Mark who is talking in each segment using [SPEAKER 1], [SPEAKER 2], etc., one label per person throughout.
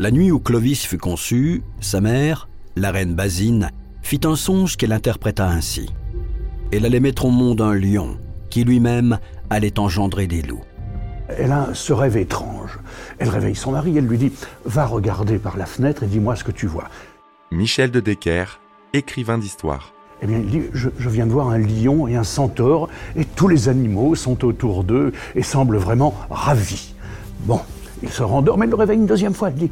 [SPEAKER 1] La nuit où Clovis fut conçu, sa mère, la reine Basine, fit un songe qu'elle interpréta ainsi. Elle allait mettre au monde un lion, qui lui-même allait engendrer des loups.
[SPEAKER 2] Elle a ce rêve étrange. Elle réveille son mari, elle lui dit Va regarder par la fenêtre et dis-moi ce que tu vois.
[SPEAKER 3] Michel de Decker, écrivain d'histoire.
[SPEAKER 2] Eh bien, il dit je, je, viens de voir un lion et un centaure, et tous les animaux sont autour d'eux et semblent vraiment ravis. Bon, il se rendort, mais il le réveille une deuxième fois. Il dit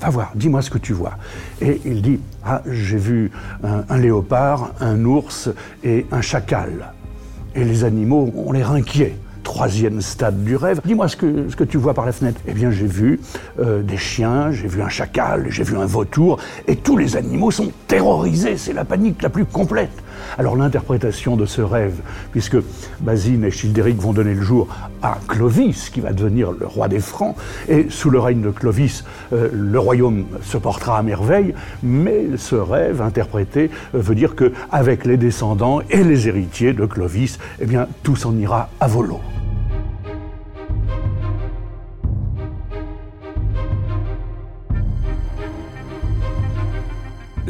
[SPEAKER 2] Va voir, dis-moi ce que tu vois. Et il dit Ah, j'ai vu un, léopard, un ours et un chacal. Et les animaux ont l'air inquiets. Troisième stade du rêve. Dis-moi ce que, ce que tu vois par la fenêtre. Eh bien, j'ai vu euh, des chiens, j'ai vu un chacal, j'ai vu un vautour, et tous les animaux sont terrorisés. C'est la panique la plus complète. Alors l'interprétation de ce rêve, puisque Basine et Childéric vont donner le jour à Clovis, qui va devenir le roi des Francs, et sous le règne de Clovis, euh, le royaume se portera à merveille, mais ce rêve interprété euh, veut dire que avec les descendants et les héritiers de Clovis, eh bien tout s'en ira à volo.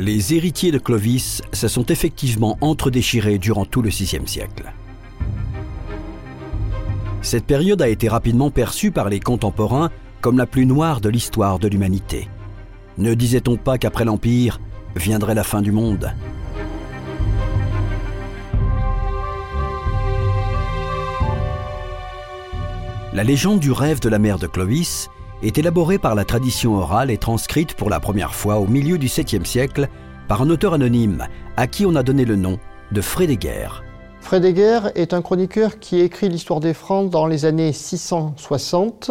[SPEAKER 1] Les héritiers de Clovis se sont effectivement entredéchirés durant tout le VIe siècle. Cette période a été rapidement perçue par les contemporains comme la plus noire de l'histoire de l'humanité. Ne disait-on pas qu'après l'Empire viendrait la fin du monde? La légende du rêve de la mère de Clovis est élaborée par la tradition orale et transcrite pour la première fois au milieu du 7e siècle par un auteur anonyme à qui on a donné le nom de Frédéguerre.
[SPEAKER 4] Frédéguerre est un chroniqueur qui écrit l'histoire des Francs dans les années 660.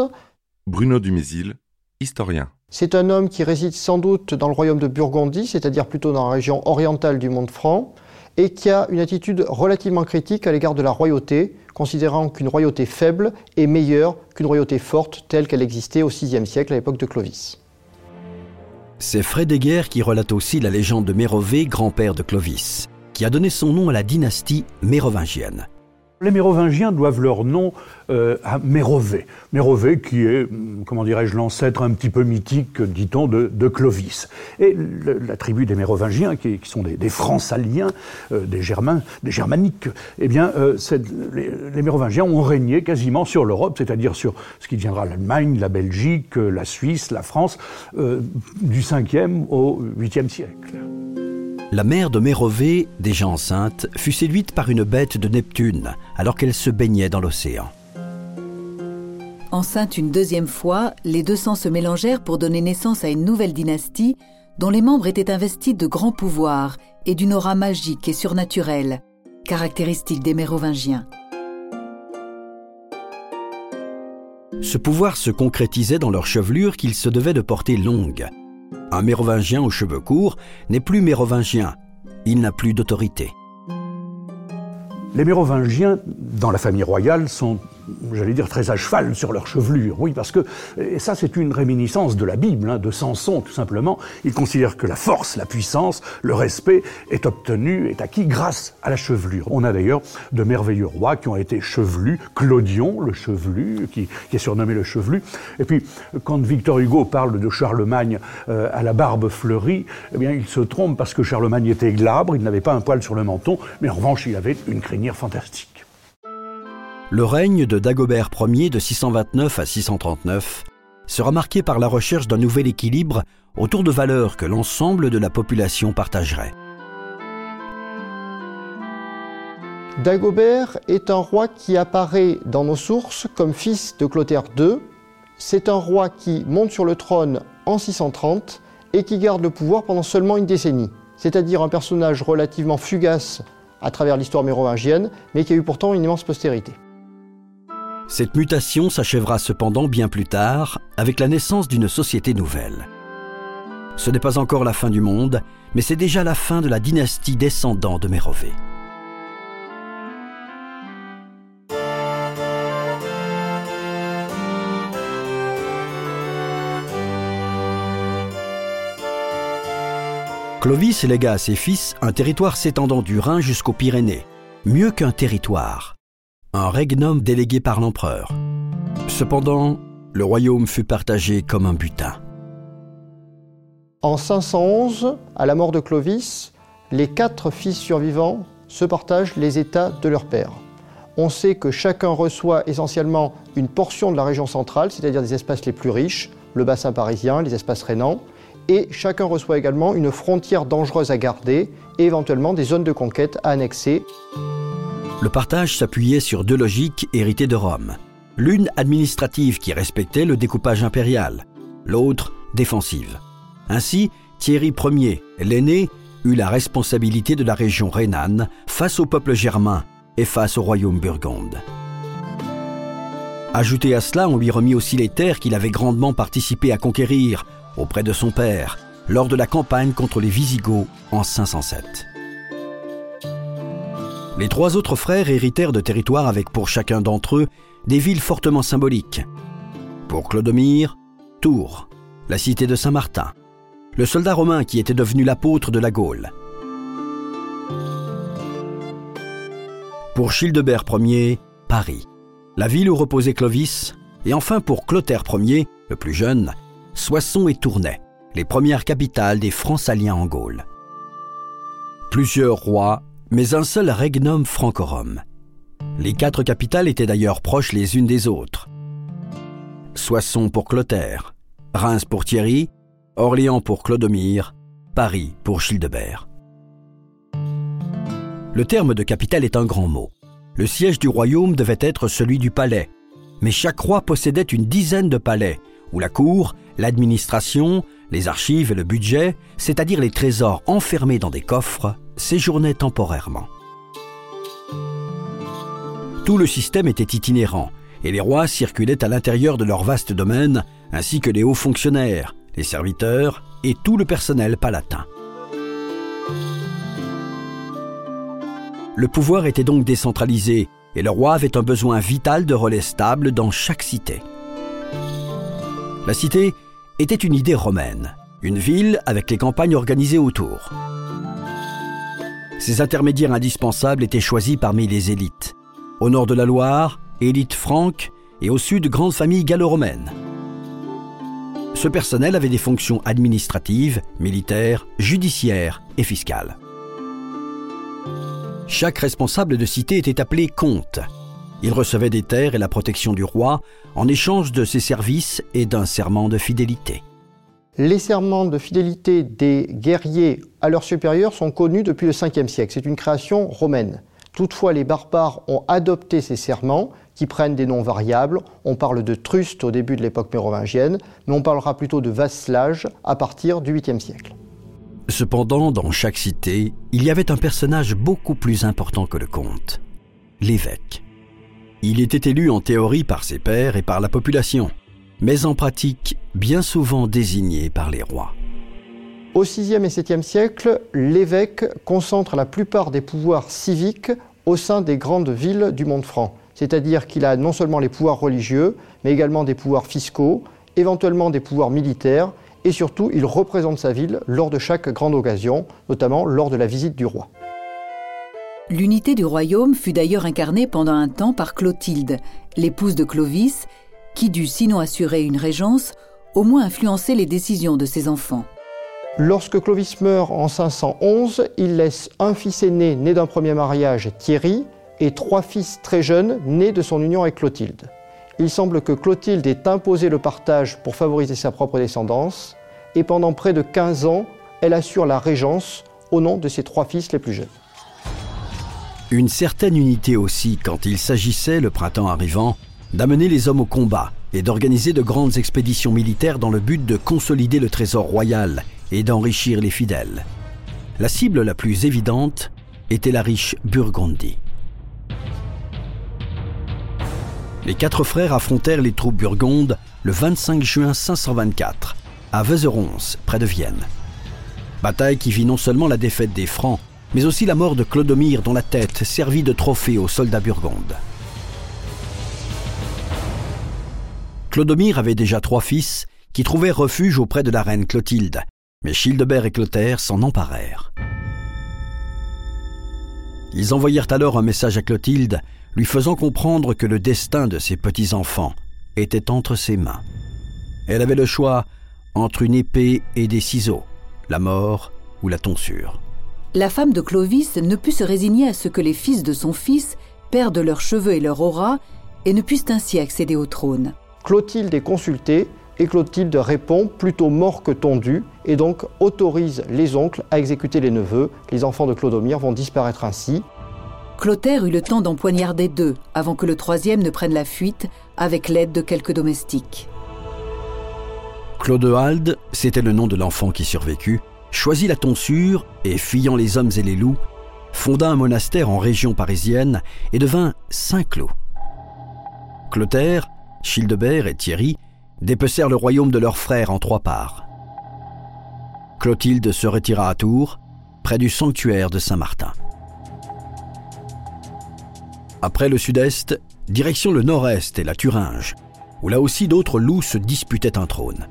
[SPEAKER 3] Bruno Dumézil, historien.
[SPEAKER 4] C'est un homme qui réside sans doute dans le royaume de Burgondie, c'est-à-dire plutôt dans la région orientale du monde franc, et qui a une attitude relativement critique à l'égard de la royauté, considérant qu'une royauté faible est meilleure qu'une royauté forte telle qu'elle existait au VIe siècle à l'époque de Clovis.
[SPEAKER 1] C'est Frédéguerre qui relate aussi la légende de Mérové, grand-père de Clovis, qui a donné son nom à la dynastie mérovingienne.
[SPEAKER 2] Les Mérovingiens doivent leur nom euh, à Mérové. Mérové qui est, comment dirais-je, l'ancêtre un petit peu mythique, dit-on, de, Clovis. Et la tribu des Mérovingiens, qui, sont des, des Francaliens, euh, des Germains, des Germaniques, eh bien, euh, les, Mérovingiens ont régné quasiment sur l'Europe, c'est-à-dire sur ce qui deviendra l'Allemagne, la Belgique, la Suisse, la France, du 5e au 8e siècle.
[SPEAKER 1] La mère de Mérové, déjà enceinte, fut séduite par une bête de Neptune alors qu'elle se baignait dans l'océan.
[SPEAKER 5] Enceinte une deuxième fois, les deux sangs se mélangèrent pour donner naissance à une nouvelle dynastie dont les membres étaient investis de grands pouvoirs et d'une aura magique et surnaturelle, caractéristique des Mérovingiens.
[SPEAKER 1] Ce pouvoir se concrétisait dans leur chevelure qu'ils se devaient de porter longue. Un mérovingien aux cheveux courts n'est plus mérovingien, il n'a plus d'autorité.
[SPEAKER 2] Les mérovingiens, dans la famille royale, sont, j'allais dire, très à cheval sur leur chevelure. Oui, parce que, et ça c'est une réminiscence de la Bible, hein, de Samson tout simplement. Ils considèrent que la force, la puissance, le respect est obtenu, est acquis grâce à la chevelure. On a d'ailleurs de merveilleux rois qui ont été chevelus. Clodion, le chevelu, qui, qui est surnommé le chevelu. Et puis, quand Victor Hugo parle de Charlemagne euh, à la barbe fleurie, eh bien, il se trompe parce que Charlemagne était glabre, il n'avait pas un poil sur le menton, mais en revanche, il avait une crinière fantastique.
[SPEAKER 1] Le règne de Dagobert Ier de 629 à 639 sera marqué par la recherche d'un nouvel équilibre autour de valeurs que l'ensemble de la population partagerait.
[SPEAKER 4] Dagobert est un roi qui apparaît dans nos sources comme fils de Clotaire II. C'est un roi qui monte sur le trône en 630 et qui garde le pouvoir pendant seulement une décennie, c'est-à-dire un personnage relativement fugace à travers l'histoire mérovingienne, mais qui a eu pourtant une immense postérité.
[SPEAKER 1] Cette mutation s'achèvera cependant bien plus tard avec la naissance d'une société nouvelle. Ce n'est pas encore la fin du monde, mais c'est déjà la fin de la dynastie descendant de Mérové. Clovis légua à ses fils un territoire s'étendant du Rhin jusqu'aux Pyrénées, mieux qu'un territoire, un regnum délégué par l'empereur. Cependant, le royaume fut partagé comme un butin.
[SPEAKER 4] En 511, à la mort de Clovis, les quatre fils survivants se partagent les États de leur père. On sait que chacun reçoit essentiellement une portion de la région centrale, c'est-à-dire des espaces les plus riches, le bassin parisien, les espaces rhénans, et chacun reçoit également une frontière dangereuse à garder et éventuellement des zones de conquête à annexer.
[SPEAKER 1] Le partage s'appuyait sur deux logiques héritées de Rome. L'une administrative qui respectait le découpage impérial, l'autre défensive. Ainsi, Thierry Ier, l'aîné, eut la responsabilité de la région rhénane face au peuple germain et face au royaume burgonde. Ajouté à cela, on lui remit aussi les terres qu'il avait grandement participé à conquérir, auprès de son père lors de la campagne contre les Visigoths en 507. Les trois autres frères héritèrent de territoires avec pour chacun d'entre eux des villes fortement symboliques. Pour Clodomir, Tours, la cité de Saint-Martin, le soldat romain qui était devenu l'apôtre de la Gaule. Pour Childebert Ier, Paris, la ville où reposait Clovis, et enfin pour Clotaire Ier, le plus jeune, Soissons et Tournai, les premières capitales des Francs-Aliens en Gaule. Plusieurs rois, mais un seul regnum francorum. Les quatre capitales étaient d'ailleurs proches les unes des autres. Soissons pour Clotaire, Reims pour Thierry, Orléans pour Clodomir, Paris pour Childebert. Le terme de capitale est un grand mot. Le siège du royaume devait être celui du palais, mais chaque roi possédait une dizaine de palais, où la cour, l'administration, les archives et le budget, c'est-à-dire les trésors enfermés dans des coffres, séjournaient temporairement. Tout le système était itinérant, et les rois circulaient à l'intérieur de leur vaste domaine, ainsi que les hauts fonctionnaires, les serviteurs et tout le personnel palatin. Le pouvoir était donc décentralisé, et le roi avait un besoin vital de relais stables dans chaque cité. La cité était une idée romaine, une ville avec les campagnes organisées autour. Ces intermédiaires indispensables étaient choisis parmi les élites. Au nord de la Loire, élite franque, et au sud, grande famille gallo-romaine. Ce personnel avait des fonctions administratives, militaires, judiciaires et fiscales. Chaque responsable de cité était appelé comte, il recevait des terres et la protection du roi en échange de ses services et d'un serment de fidélité.
[SPEAKER 4] Les serments de fidélité des guerriers à leurs supérieurs sont connus depuis le 5e siècle. C'est une création romaine. Toutefois, les barbares ont adopté ces serments qui prennent des noms variables. On parle de truste au début de l'époque mérovingienne, mais on parlera plutôt de vasselage à partir du 8e siècle.
[SPEAKER 1] Cependant, dans chaque cité, il y avait un personnage beaucoup plus important que le comte, l'évêque. Il était élu en théorie par ses pairs et par la population, mais en pratique bien souvent désigné par les rois.
[SPEAKER 4] Au VIe et VIIe siècle, l'évêque concentre la plupart des pouvoirs civiques au sein des grandes villes du monde franc, c'est-à-dire qu'il a non seulement les pouvoirs religieux, mais également des pouvoirs fiscaux, éventuellement des pouvoirs militaires, et surtout il représente sa ville lors de chaque grande occasion, notamment lors de la visite du roi.
[SPEAKER 5] L'unité du royaume fut d'ailleurs incarnée pendant un temps par Clotilde, l'épouse de Clovis, qui dut sinon assurer une régence, au moins influencer les décisions de ses enfants.
[SPEAKER 4] Lorsque Clovis meurt en 511, il laisse un fils aîné né d'un premier mariage, Thierry, et trois fils très jeunes nés de son union avec Clotilde. Il semble que Clotilde ait imposé le partage pour favoriser sa propre descendance, et pendant près de 15 ans, elle assure la régence au nom de ses trois fils les plus jeunes.
[SPEAKER 1] Une certaine unité aussi quand il s'agissait, le printemps arrivant, d'amener les hommes au combat et d'organiser de grandes expéditions militaires dans le but de consolider le trésor royal et d'enrichir les fidèles. La cible la plus évidente était la riche Burgondie. Les quatre frères affrontèrent les troupes burgondes le 25 juin 524, à Vezerons, près de Vienne. Bataille qui vit non seulement la défaite des Francs, mais aussi la mort de Clodomir dont la tête servit de trophée aux soldats burgondes. Clodomir avait déjà trois fils qui trouvaient refuge auprès de la reine Clotilde, mais Childebert et Clotaire s'en emparèrent. Ils envoyèrent alors un message à Clotilde, lui faisant comprendre que le destin de ses petits-enfants était entre ses mains. Elle avait le choix entre une épée et des ciseaux, la mort ou la tonsure.
[SPEAKER 5] La femme de Clovis ne put se résigner à ce que les fils de son fils perdent leurs cheveux et leur aura et ne puissent ainsi accéder au trône.
[SPEAKER 4] Clotilde est consultée et Clotilde répond plutôt mort que tondu et donc autorise les oncles à exécuter les neveux. Les enfants de Clodomir vont disparaître ainsi.
[SPEAKER 5] Clotaire eut le temps d'en poignarder deux avant que le troisième ne prenne la fuite avec l'aide de quelques domestiques.
[SPEAKER 1] Clodoald, c'était le nom de l'enfant qui survécut, choisit la tonsure et, fuyant les hommes et les loups, fonda un monastère en région parisienne et devint Saint-Cloud. Clotaire, Childebert et Thierry dépecèrent le royaume de leurs frères en trois parts. Clotilde se retira à Tours, près du sanctuaire de Saint-Martin. Après le sud-est, direction le nord-est et la Thuringe, où là aussi d'autres loups se disputaient un trône.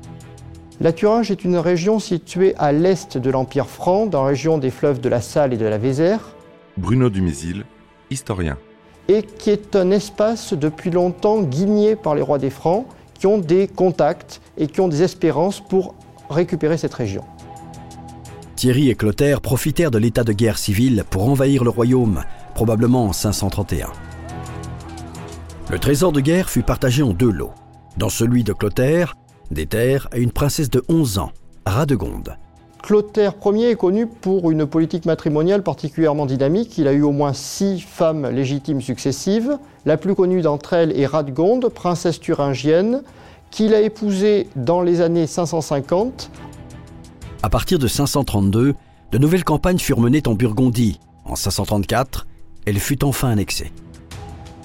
[SPEAKER 4] La Thuringe est une région située à l'est de l'Empire franc, dans la région des fleuves de la Salle et de la Vézère.
[SPEAKER 3] Bruno Dumézil, historien.
[SPEAKER 4] Et qui est un espace depuis longtemps guigné par les rois des Francs, qui ont des contacts et qui ont des espérances pour récupérer cette région.
[SPEAKER 1] Thierry et Clotaire profitèrent de l'état de guerre civile pour envahir le royaume, probablement en 531. Le trésor de guerre fut partagé en deux lots. Dans celui de Clotaire, des terres à une princesse de 11 ans, Radegonde.
[SPEAKER 4] Clotaire Ier est connu pour une politique matrimoniale particulièrement dynamique. Il a eu au moins six femmes légitimes successives. La plus connue d'entre elles est Radegonde, princesse thuringienne, qu'il a épousée dans les années 550.
[SPEAKER 1] À partir de 532, de nouvelles campagnes furent menées en Burgondie. En 534, elle fut enfin annexée.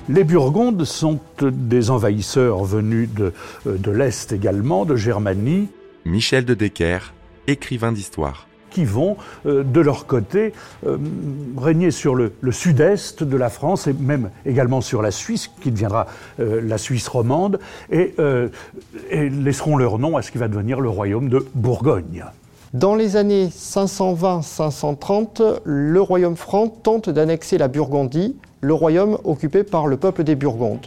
[SPEAKER 2] Les Burgondes sont des envahisseurs venus de, euh, de l'Est également, de Germanie.
[SPEAKER 3] Michel de Decker, écrivain d'histoire
[SPEAKER 2] qui vont, euh, de leur côté, euh, régner sur le, sud-est de la France et même également sur la Suisse, qui deviendra la Suisse romande, et, et, laisseront leur nom à ce qui va devenir le royaume de Bourgogne.
[SPEAKER 4] Dans les années 520-530, le royaume franc tente d'annexer la Burgondie le royaume occupé par le peuple des Burgondes.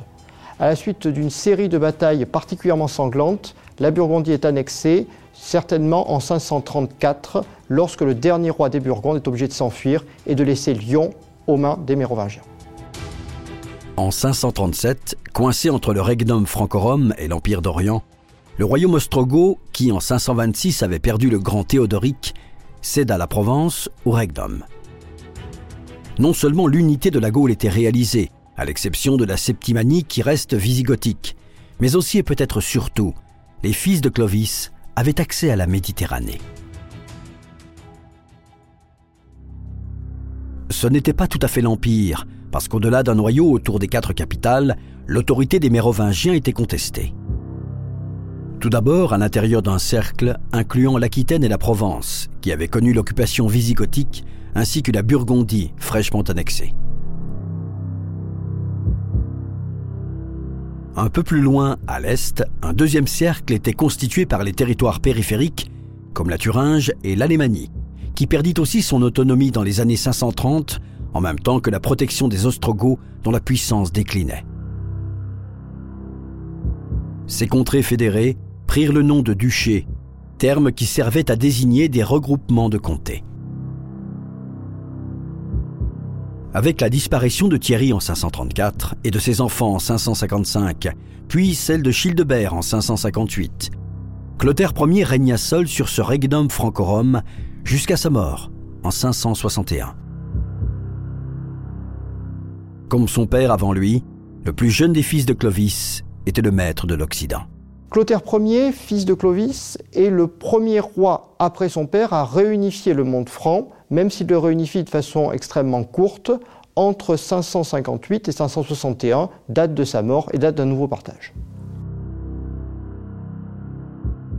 [SPEAKER 4] À la suite d'une série de batailles particulièrement sanglantes, la Burgondie est annexée, certainement en 534, lorsque le dernier roi des Burgondes est obligé de s'enfuir et de laisser Lyon aux mains des Mérovingiens.
[SPEAKER 1] En 537, coincé entre le regnum franco-rome et l'Empire d'Orient, le royaume ostrogoth, qui en 526 avait perdu le grand Théodoric, céda la Provence au regnum non seulement l'unité de la Gaule était réalisée, à l'exception de la Septimanie qui reste visigothique, mais aussi et peut-être surtout, les fils de Clovis avaient accès à la Méditerranée. Ce n'était pas tout à fait l'Empire, parce qu'au-delà d'un noyau autour des quatre capitales, l'autorité des Mérovingiens était contestée. Tout d'abord à l'intérieur d'un cercle incluant l'Aquitaine et la Provence, qui avaient connu l'occupation visigothique ainsi que la Burgondie fraîchement annexée. Un peu plus loin, à l'est, un deuxième cercle était constitué par les territoires périphériques, comme la Thuringe et l'Alémanie, qui perdit aussi son autonomie dans les années 530, en même temps que la protection des Ostrogoths dont la puissance déclinait. Ces contrées fédérées prirent le nom de duché, terme qui servait à désigner des regroupements de comtés. Avec la disparition de Thierry en 534 et de ses enfants en 555, puis celle de Childebert en 558, Clotaire Ier régna seul sur ce regnum franco-rome jusqu'à sa mort en 561. Comme son père avant lui, le plus jeune des fils de Clovis était le maître de l'Occident.
[SPEAKER 4] Clotaire Ier, fils de Clovis, est le premier roi après son père à réunifier le monde franc même s'il le réunifie de façon extrêmement courte, entre 558 et 561, date de sa mort et date d'un nouveau partage.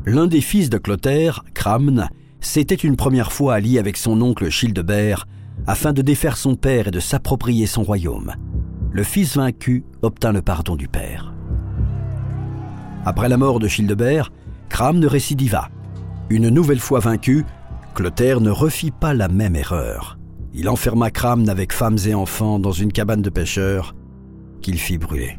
[SPEAKER 1] L'un des fils de Clotaire, Cramne, s'était une première fois allié avec son oncle Childebert afin de défaire son père et de s'approprier son royaume. Le fils vaincu obtint le pardon du père. Après la mort de Childebert, Cramne récidiva. Une nouvelle fois vaincu, Clotaire ne refit pas la même erreur. Il enferma Cramne avec femmes et enfants dans une cabane de pêcheurs qu'il fit brûler.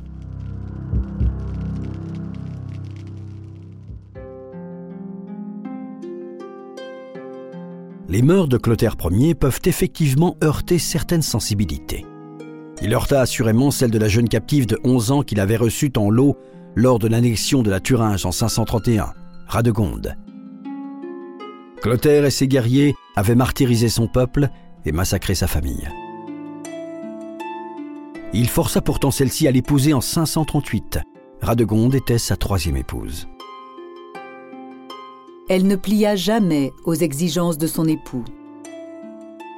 [SPEAKER 1] Les mœurs de Clotaire Ier peuvent effectivement heurter certaines sensibilités. Il heurta assurément celle de la jeune captive de 11 ans qu'il avait reçue en lot lors de l'annexion de la Thuringe en 531, Radegonde. Clotaire et ses guerriers avaient martyrisé son peuple et massacré sa famille. Il força pourtant celle-ci à l'épouser en 538. Radegonde était sa troisième épouse.
[SPEAKER 5] Elle ne plia jamais aux exigences de son époux.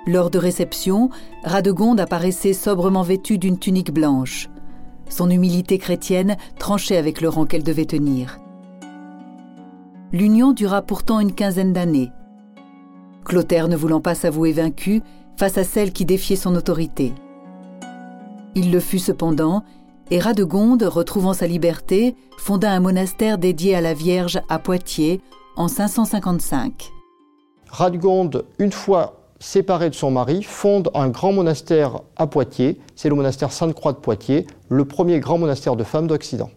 [SPEAKER 5] Lors de réception, Radegonde apparaissait sobrement vêtue d'une tunique blanche. Son humilité chrétienne tranchait avec le rang qu'elle devait tenir. L'union dura pourtant une quinzaine d'années. Clotaire ne voulant pas s'avouer vaincu face à celle qui défiait son autorité. Il le fut cependant, et Radegonde, retrouvant sa liberté, fonda un monastère dédié à la Vierge à Poitiers en 555.
[SPEAKER 4] Radegonde, une fois séparée de son mari, fonde un grand monastère à Poitiers. C'est le monastère Sainte-Croix de Poitiers, le premier grand monastère de femmes d'Occident.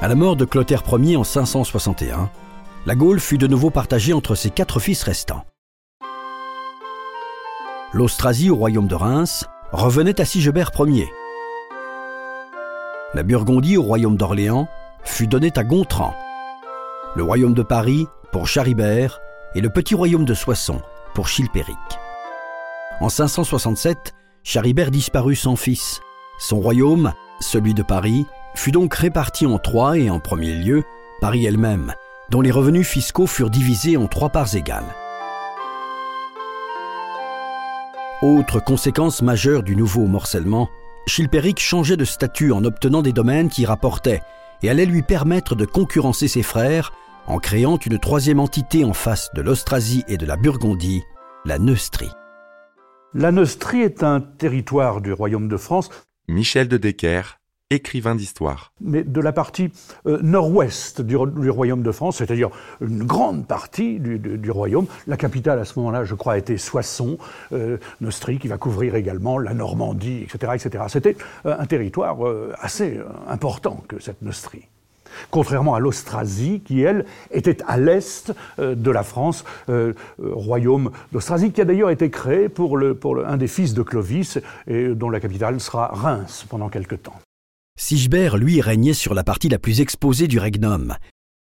[SPEAKER 1] À la mort de Clotaire Ier en 561, la Gaule fut de nouveau partagée entre ses quatre fils restants. L'Austrasie au royaume de Reims revenait à Sigebert Ier. La Burgondie au royaume d'Orléans fut donnée à Gontran. Le royaume de Paris pour Charibert et le petit royaume de Soissons pour Chilpéric. En 567, Charibert disparut sans fils. Son royaume, celui de Paris, fut donc réparti en trois et en premier lieu Paris elle-même, dont les revenus fiscaux furent divisés en trois parts égales. Autre conséquence majeure du nouveau morcellement, Chilpéric changeait de statut en obtenant des domaines qui rapportaient et allaient lui permettre de concurrencer ses frères en créant une troisième entité en face de l'Austrasie et de la Burgondie, la Neustrie.
[SPEAKER 2] La Neustrie est un territoire du royaume de France.
[SPEAKER 3] Michel de Decker, écrivain d'histoire.
[SPEAKER 2] Mais de la partie euh, nord-ouest du, royaume de France, c'est-à-dire une grande partie du, royaume. La capitale à ce moment-là, je crois, était Soissons, euh, Neustrie, qui va couvrir également la Normandie, etc. etc. C'était euh, un territoire assez important que cette Neustrie. Contrairement à l'Austrasie, qui, elle, était à l'est de la France, royaume d'Austrasie, qui a d'ailleurs été créé pour, le, pour un des fils de Clovis, et dont la capitale sera Reims pendant quelque temps.
[SPEAKER 1] Sigebert, lui, régnait sur la partie la plus exposée du regnum,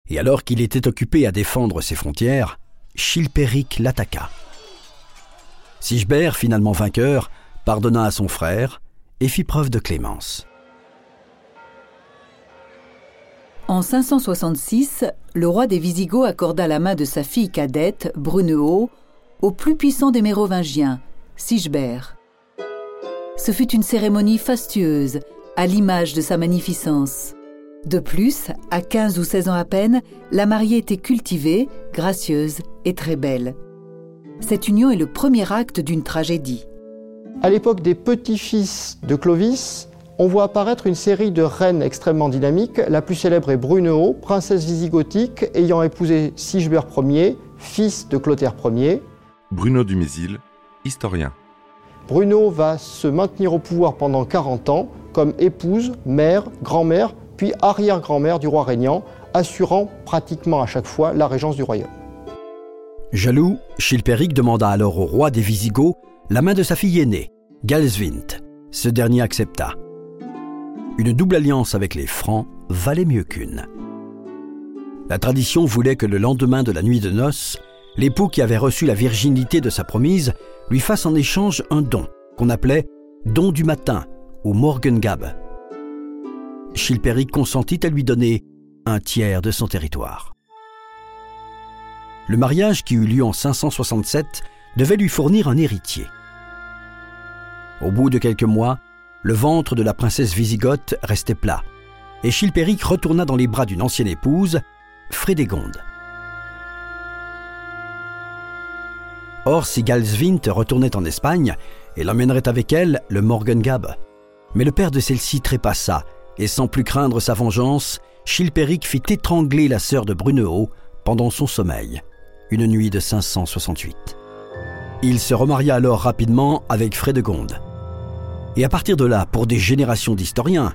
[SPEAKER 1] et alors qu'il était occupé à défendre ses frontières, Chilpéric l'attaqua. Sigebert, finalement vainqueur, pardonna à son frère et fit preuve de clémence.
[SPEAKER 5] En 566, le roi des Visigoths accorda la main de sa fille cadette, Brunehaut, au plus puissant des Mérovingiens, Sigebert. Ce fut une cérémonie fastueuse à l'image de sa magnificence. De plus, à 15 ou 16 ans à peine, la mariée était cultivée, gracieuse et très belle. Cette union est le premier acte d'une tragédie.
[SPEAKER 4] À l'époque des petits-fils de Clovis, on voit apparaître une série de reines extrêmement dynamiques. La plus célèbre est Brunehaut, princesse visigothique ayant épousé Sigebert Ier, fils de Clotaire Ier.
[SPEAKER 3] Bruno du Mésil, historien.
[SPEAKER 4] Bruno va se maintenir au pouvoir pendant 40 ans comme épouse, mère, grand-mère, puis arrière-grand-mère du roi régnant, assurant pratiquement à chaque fois la régence du royaume.
[SPEAKER 1] Jaloux, Chilpéric demanda alors au roi des Visigoths la main de sa fille aînée, Galsvint. Ce dernier accepta. Une double alliance avec les Francs valait mieux qu'une. La tradition voulait que le lendemain de la nuit de noces, l'époux qui avait reçu la virginité de sa promise lui fasse en échange un don, qu'on appelait don du matin Morgengab. Chilpéric consentit à lui donner un tiers de son territoire. Le mariage qui eut lieu en 567 devait lui fournir un héritier. Au bout de quelques mois, le ventre de la princesse Wisigothe restait plat, et Chilpéric retourna dans les bras d'une ancienne épouse, Frédégonde. Or, si Galsvint retournait en Espagne, elle emmènerait avec elle le Morgengab. Mais le père de celle-ci trépassa, et sans plus craindre sa vengeance, Chilpéric fit étrangler la sœur de Brunehaut pendant son sommeil, une nuit de 568. Il se remaria alors rapidement avec Frédégonde. Et à partir de là, pour des générations d'historiens,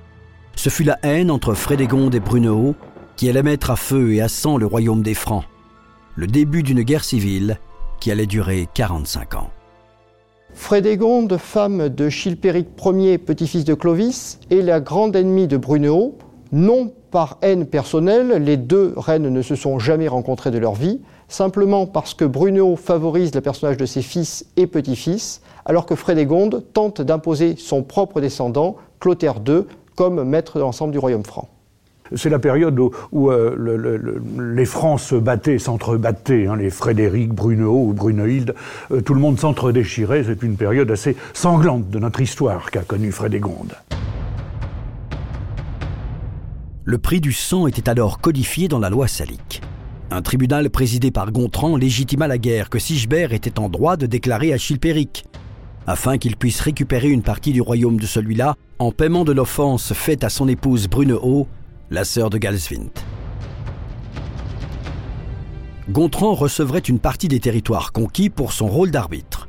[SPEAKER 1] ce fut la haine entre Frédégonde et Brunehaut qui allait mettre à feu et à sang le royaume des Francs, le début d'une guerre civile qui allait durer 45 ans.
[SPEAKER 4] Frédégonde, femme de Chilpéric Ier, petit-fils de Clovis, est la grande ennemie de Brunehaut, non par haine personnelle, les deux reines ne se sont jamais rencontrées de leur vie, simplement parce que Brunehaut favorise le personnage de ses fils et petits-fils, alors que Frédégonde tente d'imposer son propre descendant, Clotaire II, comme maître de l'ensemble du royaume franc.
[SPEAKER 2] C'est la période où, euh, les Francs se battaient, s'entrebattaient, hein, les Frédéric, Brunehaut ou Brunehilde, euh, tout le monde s'entre-déchirait. C'est une période assez sanglante de notre histoire qu'a connue Frédégonde.
[SPEAKER 1] Le prix du sang était alors codifié dans la loi salique. Un tribunal présidé par Gontran légitima la guerre que Sigebert était en droit de déclarer à Chilpéric, afin qu'il puisse récupérer une partie du royaume de celui-là en paiement de l'offense faite à son épouse Brunehaut la sœur de Galsvint. Gontran recevrait une partie des territoires conquis pour son rôle d'arbitre.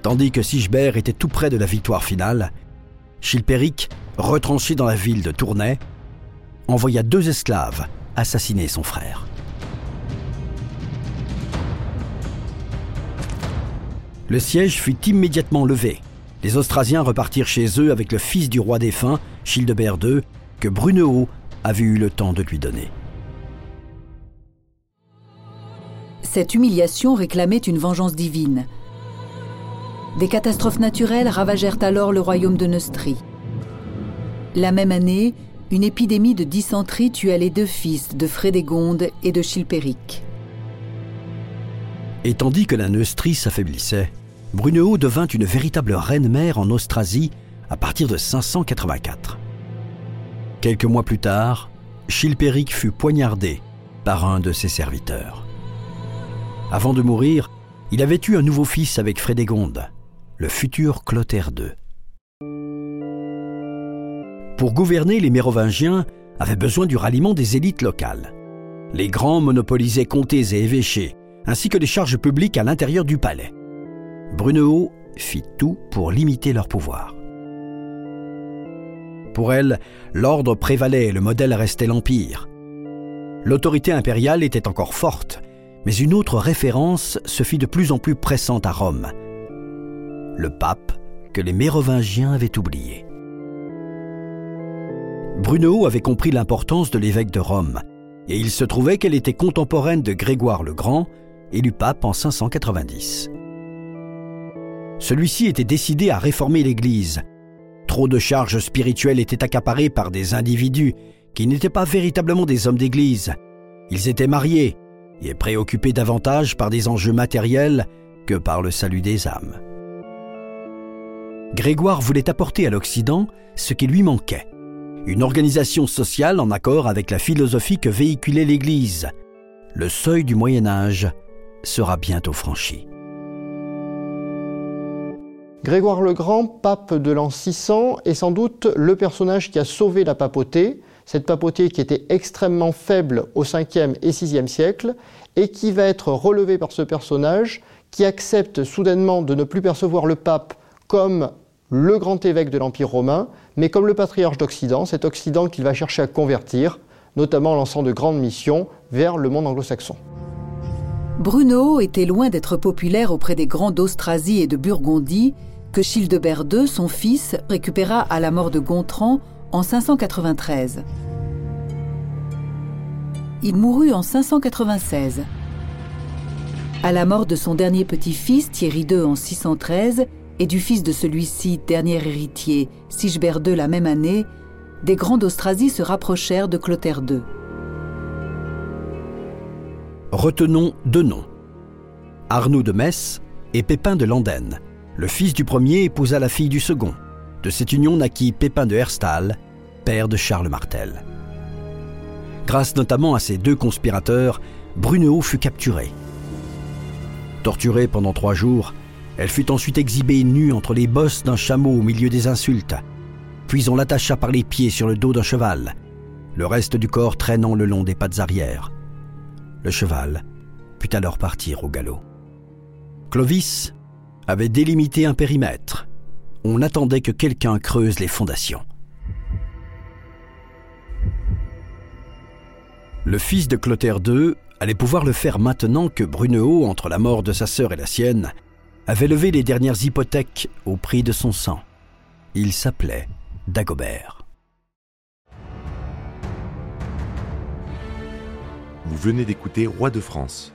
[SPEAKER 1] Tandis que Sigebert était tout près de la victoire finale, Chilpéric, retranché dans la ville de Tournai, envoya deux esclaves assassiner son frère. Le siège fut immédiatement levé. Les Austrasiens repartirent chez eux avec le fils du roi défunt, Childebert II, que Brunehaut avait eu le temps de lui donner.
[SPEAKER 5] Cette humiliation réclamait une vengeance divine. Des catastrophes naturelles ravagèrent alors le royaume de Neustrie. La même année, une épidémie de dysenterie tua les deux fils de Frédégonde et de Chilpéric.
[SPEAKER 1] Et tandis que la Neustrie s'affaiblissait, Brunehaut devint une véritable reine-mère en Austrasie à partir de 584. Quelques mois plus tard, Chilpéric fut poignardé par un de ses serviteurs. Avant de mourir, il avait eu un nouveau fils avec Frédégonde, le futur Clotaire II. Pour gouverner, les Mérovingiens avaient besoin du ralliement des élites locales. Les grands monopolisaient comtés et évêchés, ainsi que les charges publiques à l'intérieur du palais. Brunehaut fit tout pour limiter leur pouvoir. Pour elle, l'ordre prévalait et le modèle restait l'Empire. L'autorité impériale était encore forte, mais une autre référence se fit de plus en plus pressante à Rome. Le pape que les Mérovingiens avaient oublié. Brunehaut avait compris l'importance de l'évêque de Rome, et il se trouvait qu'elle était contemporaine de Grégoire le Grand, élu pape en 590. Celui-ci était décidé à réformer l'Église Trop de charges spirituelles étaient accaparées par des individus qui n'étaient pas véritablement des hommes d'Église. Ils étaient mariés et préoccupés davantage par des enjeux matériels que par le salut des âmes. Grégoire voulait apporter à l'Occident ce qui lui manquait, une organisation sociale en accord avec la philosophie que véhiculait l'Église. Le seuil du Moyen Âge sera bientôt franchi.
[SPEAKER 4] Grégoire le Grand, pape de l'an 600, est sans doute le personnage qui a sauvé la papauté, cette papauté qui était extrêmement faible au 5e et 6e siècle, et qui va être relevée par ce personnage qui accepte soudainement de ne plus percevoir le pape comme le grand évêque de l'Empire romain, mais comme le patriarche d'Occident, cet Occident qu'il va chercher à convertir, notamment en lançant de grandes missions vers le monde anglo-saxon.
[SPEAKER 5] Bruno était loin d'être populaire auprès des grands d'Austrasie et de Burgondie, que Childebert II, son fils, récupéra à la mort de Gontran en 593. Il mourut en 596. À la mort de son dernier petit-fils, Thierry II, en 613, et du fils de celui-ci, dernier héritier, Sigebert II, la même année, des grands d'Austrasie se rapprochèrent de Clotaire II.
[SPEAKER 1] Retenons deux noms Arnaud de Metz et Pépin de Landenne Le fils du premier épousa la fille du second. De cette union naquit Pépin de Herstal, père de Charles Martel. Grâce notamment à ces deux conspirateurs, Brunehaut fut capturée. Torturée pendant trois jours, elle fut ensuite exhibée nue entre les bosses d'un chameau au milieu des insultes. Puis on l'attacha par les pieds sur le dos d'un cheval, le reste du corps traînant le long des pattes arrière. Le cheval put alors partir au galop. Clovis avait délimité un périmètre. On attendait que quelqu'un creuse les fondations. Le fils de Clotaire II allait pouvoir le faire maintenant que Brunehaut, entre la mort de sa sœur et la sienne, avait levé les dernières hypothèques au prix de son sang. Il s'appelait Dagobert.
[SPEAKER 3] Vous venez d'écouter Roi de France.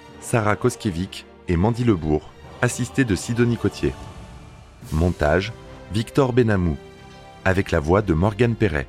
[SPEAKER 3] Sarah Koskiewicz et Mandy Lebourg, assistée de Sidonie Cotier. Montage Victor Benamou, avec la voix de Morgane Perret.